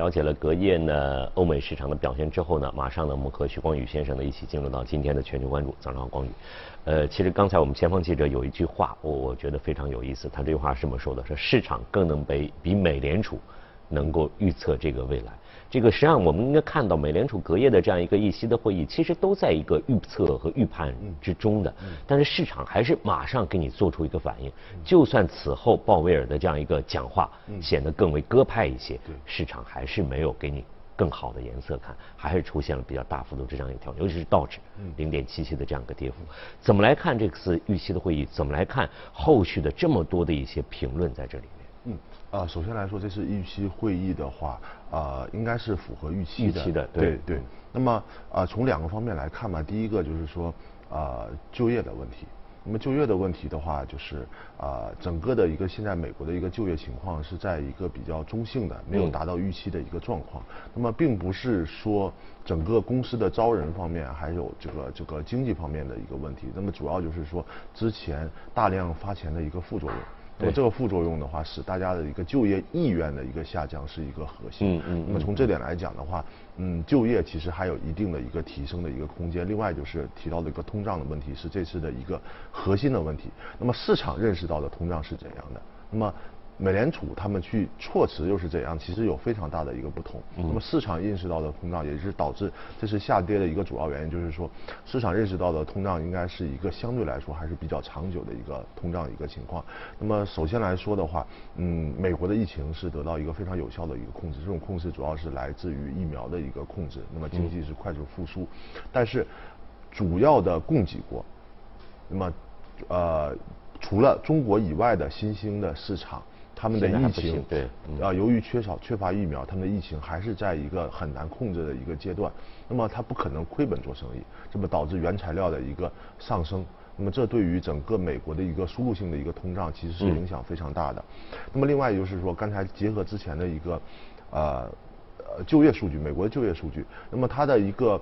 了解了隔夜呢欧美市场的表现之后呢，马上呢我们和徐光宇先生呢一起进入到今天的全球关注。早上好，光宇。呃，其实刚才我们前方记者有一句话，我我觉得非常有意思。他这句话是这么说的：说市场更能被比美联储能够预测这个未来。这个实际上我们应该看到，美联储隔夜的这样一个议息的会议，其实都在一个预测和预判之中的。但是市场还是马上给你做出一个反应，就算此后鲍威尔的这样一个讲话显得更为鸽派一些，市场还是没有给你更好的颜色看，还是出现了比较大幅度这样一个调整，尤其是道指零点七七的这样一个跌幅。怎么来看这次预期的会议？怎么来看后续的这么多的一些评论在这里面？嗯，啊，首先来说，这次预期会议的话。啊，应该是符合预期的，的对对。那么啊，从两个方面来看吧，第一个就是说啊，就业的问题。那么就业的问题的话，就是啊，整个的一个现在美国的一个就业情况是在一个比较中性的，没有达到预期的一个状况。那么并不是说整个公司的招人方面还有这个这个经济方面的一个问题。那么主要就是说之前大量发钱的一个副作用。那么这个副作用的话，使大家的一个就业意愿的一个下降是一个核心。嗯嗯。那么从这点来讲的话，嗯，就业其实还有一定的一个提升的一个空间。另外就是提到的一个通胀的问题，是这次的一个核心的问题。那么市场认识到的通胀是怎样的？那么。美联储他们去措辞又是怎样？其实有非常大的一个不同。那么市场认识到的通胀，也是导致这是下跌的一个主要原因，就是说市场认识到的通胀应该是一个相对来说还是比较长久的一个通胀一个情况。那么首先来说的话，嗯，美国的疫情是得到一个非常有效的一个控制，这种控制主要是来自于疫苗的一个控制。那么经济是快速复苏，但是主要的供给国，那么呃除了中国以外的新兴的市场。他们的疫情对啊，由于缺少缺乏疫苗，他们的疫情还是在一个很难控制的一个阶段。那么他不可能亏本做生意，这么导致原材料的一个上升。那么这对于整个美国的一个输入性的一个通胀，其实是影响非常大的。那么另外就是说，刚才结合之前的一个呃呃就业数据，美国的就业数据，那么它的一个。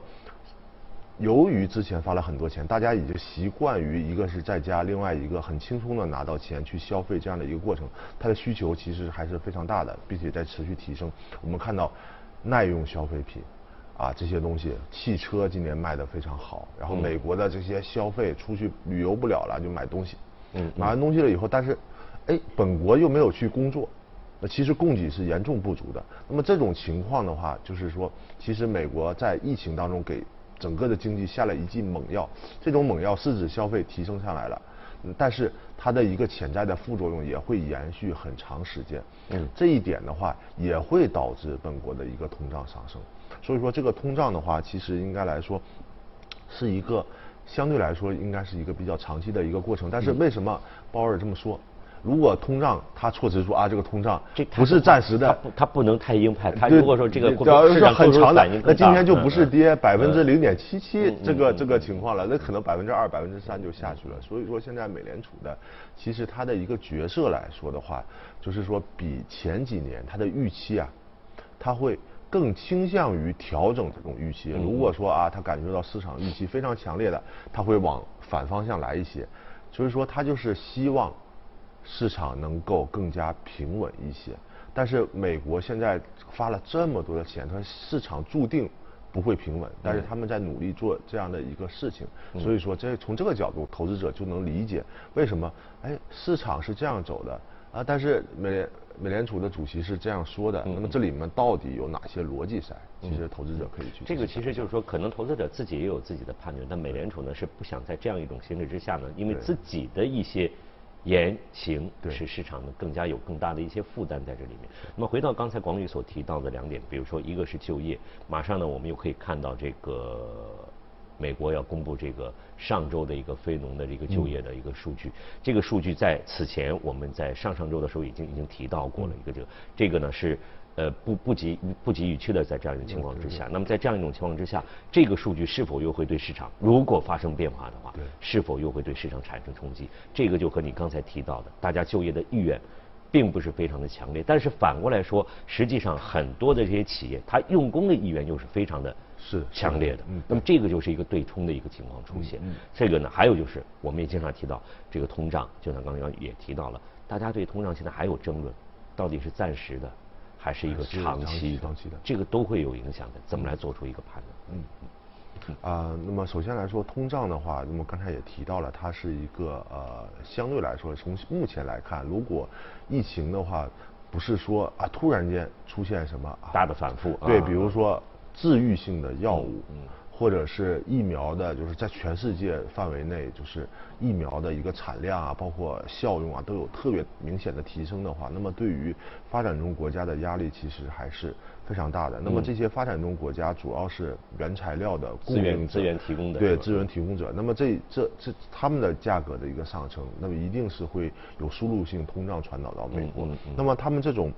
由于之前发了很多钱，大家已经习惯于一个是在家，另外一个很轻松的拿到钱去消费这样的一个过程，它的需求其实还是非常大的，并且在持续提升。我们看到耐用消费品啊这些东西，汽车今年卖的非常好，然后美国的这些消费出去旅游不了了，就买东西，嗯，买完东西了以后，但是哎本国又没有去工作，那其实供给是严重不足的。那么这种情况的话，就是说其实美国在疫情当中给整个的经济下了一剂猛药，这种猛药是指消费提升上来了，但是它的一个潜在的副作用也会延续很长时间。嗯，这一点的话也会导致本国的一个通胀上升。所以说这个通胀的话，其实应该来说是一个相对来说应该是一个比较长期的一个过程。但是为什么鲍尔这么说？如果通胀，他措辞说啊，这个通胀不是暂时的，他不能太鹰派。他如果说这个市场很长的，那今天就不是跌百分之零点七七这个这个情况了，那可能百分之二、百分之三就下去了。所以说现在美联储的，其实它的一个角色来说的话，就是说比前几年它的预期啊，它会更倾向于调整这种预期。如果说啊，他感觉到市场预期非常强烈的，他会往反方向来一些。所以说他就是希望。市场能够更加平稳一些，但是美国现在发了这么多的钱，它市场注定不会平稳。但是他们在努力做这样的一个事情，所以说这从这个角度，投资者就能理解为什么哎市场是这样走的啊。但是美美联储的主席是这样说的，那么这里面到底有哪些逻辑在？其实投资者可以去。这个其实就是说，可能投资者自己也有自己的判断，但美联储呢是不想在这样一种形势之下呢，因为自己的一些。言行使市场呢更加有更大的一些负担在这里面。那么回到刚才广宇所提到的两点，比如说一个是就业，马上呢我们又可以看到这个美国要公布这个上周的一个非农的这个就业的一个数据。这个数据在此前我们在上上周的时候已经已经提到过了一个这个，这个呢是。呃，不不及不及预期的，在这样一种情况之下，那么在这样一种情况之下，这个数据是否又会对市场，如果发生变化的话，是否又会对市场产生冲击？这个就和你刚才提到的，大家就业的意愿，并不是非常的强烈。但是反过来说，实际上很多的这些企业，它用工的意愿又是非常的是强烈的。那么这个就是一个对冲的一个情况出现。这个呢，还有就是我们也经常提到这个通胀，就像刚刚也提到了，大家对通胀现在还有争论，到底是暂时的。还是一个长期长期的，这个都会有影响的。怎么来做出一个判断？嗯，啊，那么首先来说，通胀的话，那么刚才也提到了，它是一个呃，相对来说，从目前来看，如果疫情的话，不是说啊突然间出现什么大的反复，对，比如说治愈性的药物。或者是疫苗的，就是在全世界范围内，就是疫苗的一个产量啊，包括效用啊，都有特别明显的提升的话，那么对于发展中国家的压力其实还是非常大的。那么这些发展中国家主要是原材料的供应资源提供的对资源提供者，那么这这这他们的价格的一个上升，那么一定是会有输入性通胀传导到美国。那么他们这种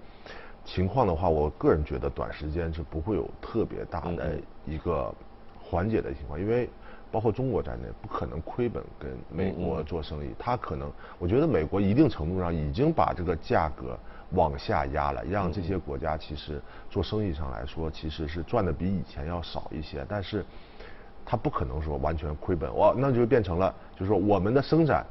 情况的话，我个人觉得短时间是不会有特别大的一个。缓解的情况，因为包括中国在内，不可能亏本跟美国做生意。他可能，我觉得美国一定程度上已经把这个价格往下压了，让这些国家其实做生意上来说，其实是赚的比以前要少一些。但是，他不可能说完全亏本，哇，那就变成了，就是说我们的生产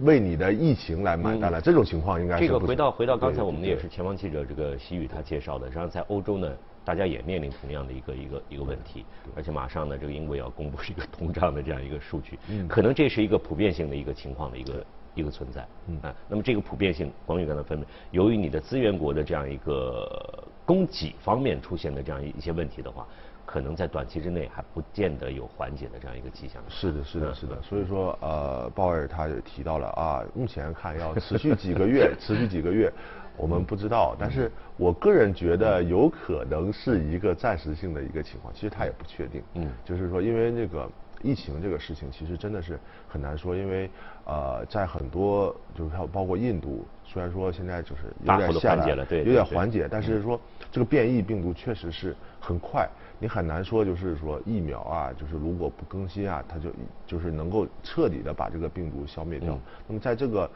为你的疫情来买单了。这种情况应该是这个回到回到刚才我们也是前方记者这个西宇他介绍的，实际上在欧洲呢。大家也面临同样的一个一个一个问题，而且马上呢，这个英国也要公布一个通胀的这样一个数据，可能这是一个普遍性的一个情况的一个一个存在，啊，那么这个普遍性，广宇刚才分明，由于你的资源国的这样一个供给方面出现的这样一些问题的话。可能在短期之内还不见得有缓解的这样一个迹象。是的，是的，是的。所以说，呃，鲍尔他也提到了啊，目前看要持续几个月，持续几个月，我们不知道。但是我个人觉得有可能是一个暂时性的一个情况，其实他也不确定。嗯。就是说，因为那个疫情这个事情，其实真的是很难说，因为呃，在很多就是包括印度，虽然说现在就是有点缓解了，对，有点缓解，但是说这个变异病毒确实是很快。你很难说，就是说疫苗啊，就是如果不更新啊，它就就是能够彻底的把这个病毒消灭掉。那么在这个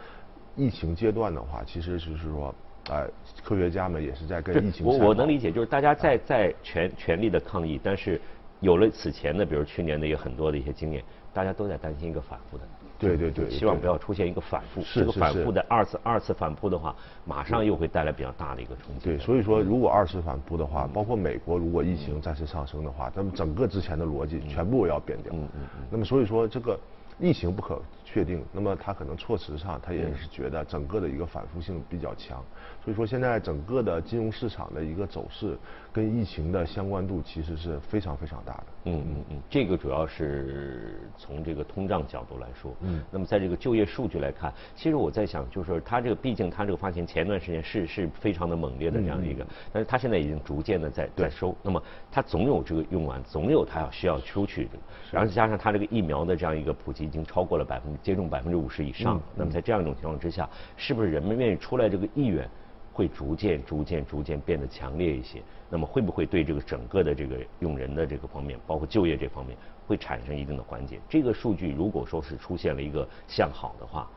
疫情阶段的话，其实就是说，呃，科学家们也是在跟疫情。我我能理解，就是大家在在全全力的抗疫，但是有了此前的，比如去年的有很多的一些经验，大家都在担心一个反复的。对对对，希望不要出现一个反复。这个反复的二次二次反扑的话，马上又会带来比较大的一个冲击。对，所以说如果二次反扑的话，包括美国如果疫情再次上升的话，那么整个之前的逻辑全部要变掉。嗯嗯嗯。那么所以说这个疫情不可确定，那么他可能措辞上他也是觉得整个的一个反复性比较强。所以说现在整个的金融市场的一个走势跟疫情的相关度其实是非常非常大的。嗯嗯嗯，这个主要是从这个通胀角度来说。嗯。那么在这个就业数据来看，其实我在想，就是他这个毕竟他这个发行前段时间是是非常的猛烈的这样一个，但是它现在已经逐渐的在在收。那么它总有这个用完，总有它要需要出去的。然后加上它这个疫苗的这样一个普及已经超过了百分接种百分之五十以上。那么在这样一种情况之下，是不是人们愿意出来这个意愿会逐渐逐渐逐渐变得强烈一些？那么会不会对这个整个的这个用人的这个方面，包括就业这方面，会产生一定的缓解？这个数据如果说是出现了一个向好的话，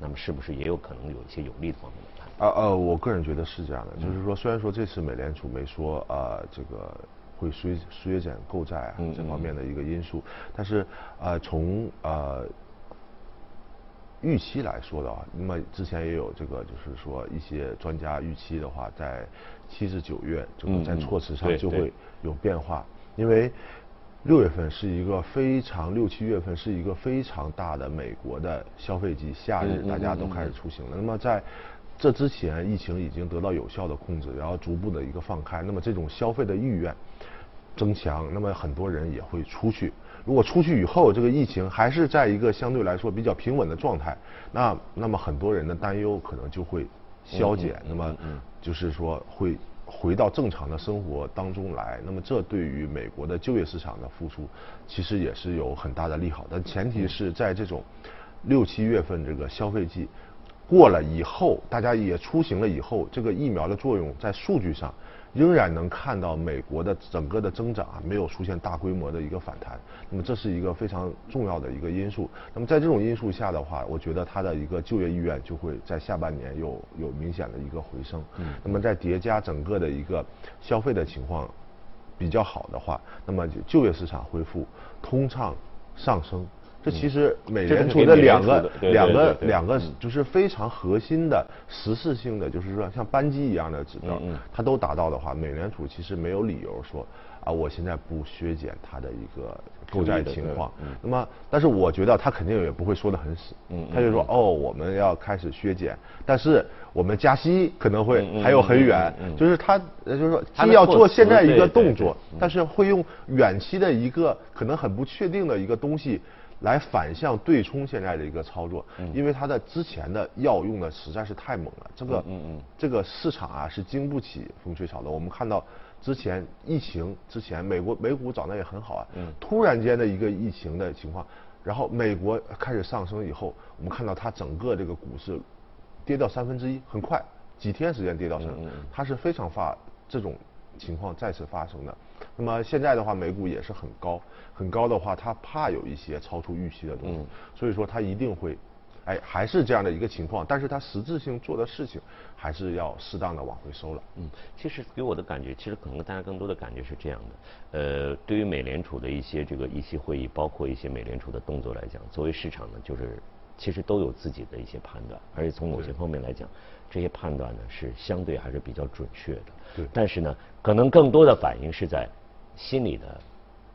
那么是不是也有可能有一些有利的方面的判啊呃，我个人觉得是这样的，就是说虽然说这次美联储没说呃这个会削削减购债啊这方面的一个因素，但是呃从呃预期来说的话，那么之前也有这个就是说一些专家预期的话在。七至九月，就在措辞上就会有变化，因为六月份是一个非常六七月份是一个非常大的美国的消费季，夏日大家都开始出行了。那么在这之前，疫情已经得到有效的控制，然后逐步的一个放开，那么这种消费的意愿增强，那么很多人也会出去。如果出去以后，这个疫情还是在一个相对来说比较平稳的状态，那那么很多人的担忧可能就会消减。那么。就是说会回到正常的生活当中来，那么这对于美国的就业市场的复苏，其实也是有很大的利好。但前提是在这种六七月份这个消费季过了以后，大家也出行了以后，这个疫苗的作用在数据上。仍然能看到美国的整个的增长啊，没有出现大规模的一个反弹，那么这是一个非常重要的一个因素。那么在这种因素下的话，我觉得它的一个就业意愿就会在下半年有有明显的一个回升。嗯。那么在叠加整个的一个消费的情况比较好的话，那么就业市场恢复，通畅上升，这其实美联储的两个两个两个就是非常核心的实质性的，就是说像扳机一样的指标，它都达到的话，美联储其实没有理由说啊，我现在不削减它的一个购债情况。那么，但是我觉得他肯定也不会说的很死，他就说哦，我们要开始削减，但是我们加息可能会还有很远，就是他就是说既要做现在一个动作，但是会用远期的一个可能很不确定的一个东西。来反向对冲现在的一个操作，因为它的之前的药用的实在是太猛了，这个这个市场啊是经不起风吹草动。我们看到之前疫情之前，美国美股涨得也很好啊，突然间的一个疫情的情况，然后美国开始上升以后，我们看到它整个这个股市跌掉三分之一，很快几天时间跌掉三，它是非常发这种情况再次发生的。那么现在的话，美股也是很高，很高的话，它怕有一些超出预期的东西，所以说它一定会，哎，还是这样的一个情况，但是它实质性做的事情还是要适当的往回收了。嗯，其实给我的感觉，其实可能大家更多的感觉是这样的，呃，对于美联储的一些这个议息会议，包括一些美联储的动作来讲，作为市场呢，就是其实都有自己的一些判断，而且从某些方面来讲，这些判断呢是相对还是比较准确的。对。但是呢，可能更多的反应是在。心理的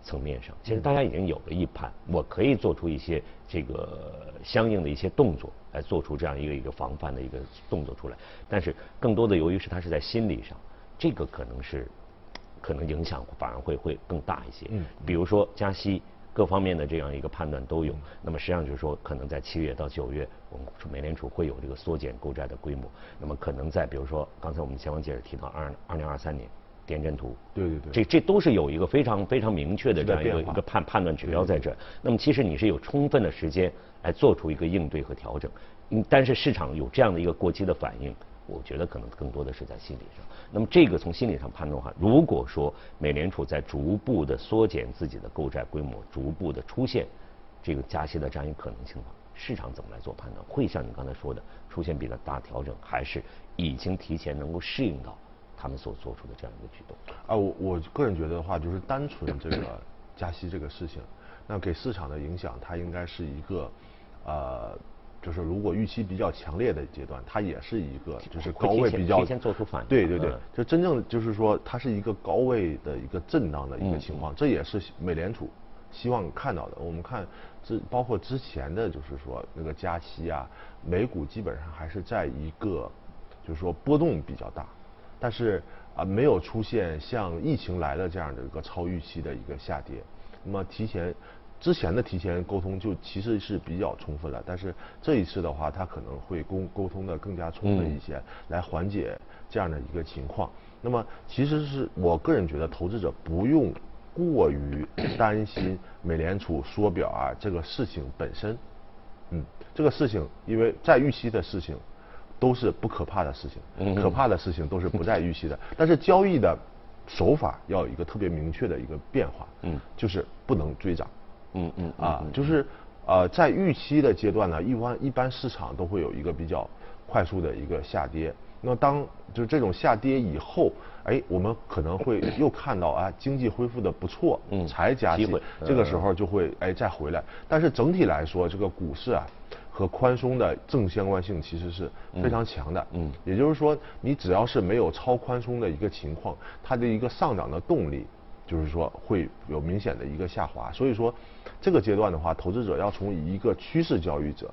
层面上，其实大家已经有了一判，我可以做出一些这个相应的一些动作，来做出这样一个一个防范的一个动作出来。但是更多的由于是它是在心理上，这个可能是可能影响反而会会更大一些。嗯。比如说加息各方面的这样一个判断都有，那么实际上就是说，可能在七月到九月，我们美联储会有这个缩减购债的规模。那么可能在比如说刚才我们前方记者提到二二零二三年。点阵图，对对对，这这都是有一个非常非常明确的这样一个一个判判断指标在这。那么其实你是有充分的时间来做出一个应对和调整。嗯，但是市场有这样的一个过激的反应，我觉得可能更多的是在心理上。那么这个从心理上判断的话，如果说美联储在逐步的缩减自己的购债规模，逐步的出现这个加息的这样一个可能性的话，市场怎么来做判断？会像你刚才说的出现比较大调整，还是已经提前能够适应到？他们所做出的这样一个举动啊，我我个人觉得的话，就是单纯这个加息这个事情，那给市场的影响，它应该是一个呃，就是如果预期比较强烈的阶段，它也是一个就是高位比较提前做出反应，对对对，就真正就是说它是一个高位的一个震荡的一个情况，这也是美联储希望看到的。我们看之包括之前的就是说那个加息啊，美股基本上还是在一个就是说波动比较大。但是啊，没有出现像疫情来了这样的一个超预期的一个下跌。那么提前之前的提前沟通就其实是比较充分了，但是这一次的话，他可能会沟沟通的更加充分一些，来缓解这样的一个情况。那么其实是我个人觉得，投资者不用过于担心美联储缩表啊这个事情本身。嗯，这个事情因为在预期的事情。都是不可怕的事情，可怕的事情都是不在预期的。但是交易的手法要有一个特别明确的一个变化，嗯，就是不能追涨，嗯嗯啊，就是呃在预期的阶段呢，一般一般市场都会有一个比较快速的一个下跌。那当就是这种下跌以后，哎，我们可能会又看到啊经济恢复的不错，嗯，才加息，这个时候就会哎再回来。但是整体来说，这个股市啊。和宽松的正相关性其实是非常强的，嗯，也就是说，你只要是没有超宽松的一个情况，它的一个上涨的动力，就是说会有明显的一个下滑。所以说，这个阶段的话，投资者要从一个趋势交易者，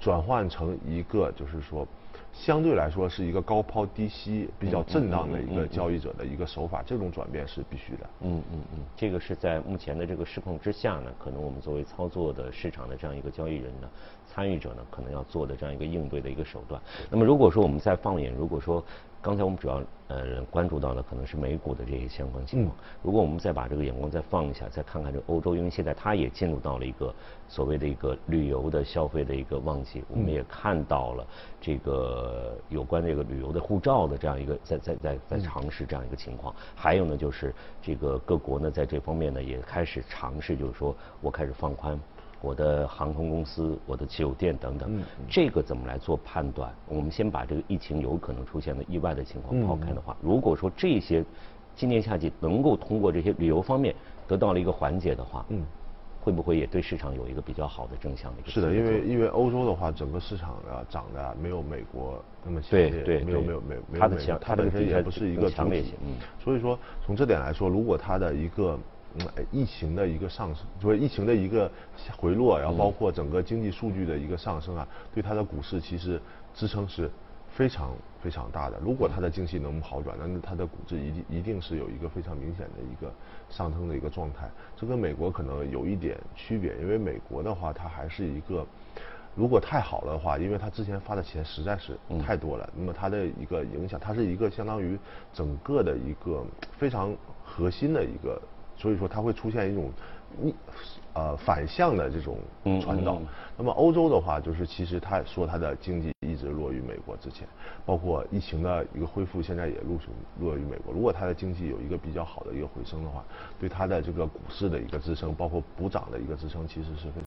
转换成一个就是说。相对来说是一个高抛低吸、比较震荡的一个交易者的一个手法，这种转变是必须的。嗯嗯嗯，这个是在目前的这个市况之下呢，可能我们作为操作的市场的这样一个交易人呢，参与者呢，可能要做的这样一个应对的一个手段。那么如果说我们再放眼，如果说。刚才我们主要呃关注到了可能是美股的这些相关情况。如果我们再把这个眼光再放一下，再看看这个欧洲，因为现在它也进入到了一个所谓的一个旅游的消费的一个旺季，我们也看到了这个有关这个旅游的护照的这样一个在在在在尝试这样一个情况。还有呢，就是这个各国呢在这方面呢也开始尝试，就是说我开始放宽。我的航空公司、我的酒店等等，这个怎么来做判断？我们先把这个疫情有可能出现的意外的情况抛开的话，如果说这些今年夏季能够通过这些旅游方面得到了一个缓解的话，会不会也对市场有一个比较好的正向的？是的，因为因为欧洲的话，整个市场啊涨的没有美国那么强烈，对没有没有没有它的强，它本身也不是一个强烈性，嗯，所以说从这点来说，如果它的一个嗯疫情的一个上升，就是疫情的一个回落，然后包括整个经济数据的一个上升啊，对它的股市其实支撑是。非常非常大的，如果它的经济能好转，那它的股市一定一定是有一个非常明显的一个上升的一个状态。这跟美国可能有一点区别，因为美国的话，它还是一个如果太好了的话，因为它之前发的钱实在是太多了，那么它的一个影响，它是一个相当于整个的一个非常核心的一个，所以说它会出现一种逆呃反向的这种传导。那么欧洲的话，就是其实它说它的经济。一直落于美国之前，包括疫情的一个恢复，现在也陆续落于美国。如果它的经济有一个比较好的一个回升的话，对它的这个股市的一个支撑，包括补涨的一个支撑，其实是非。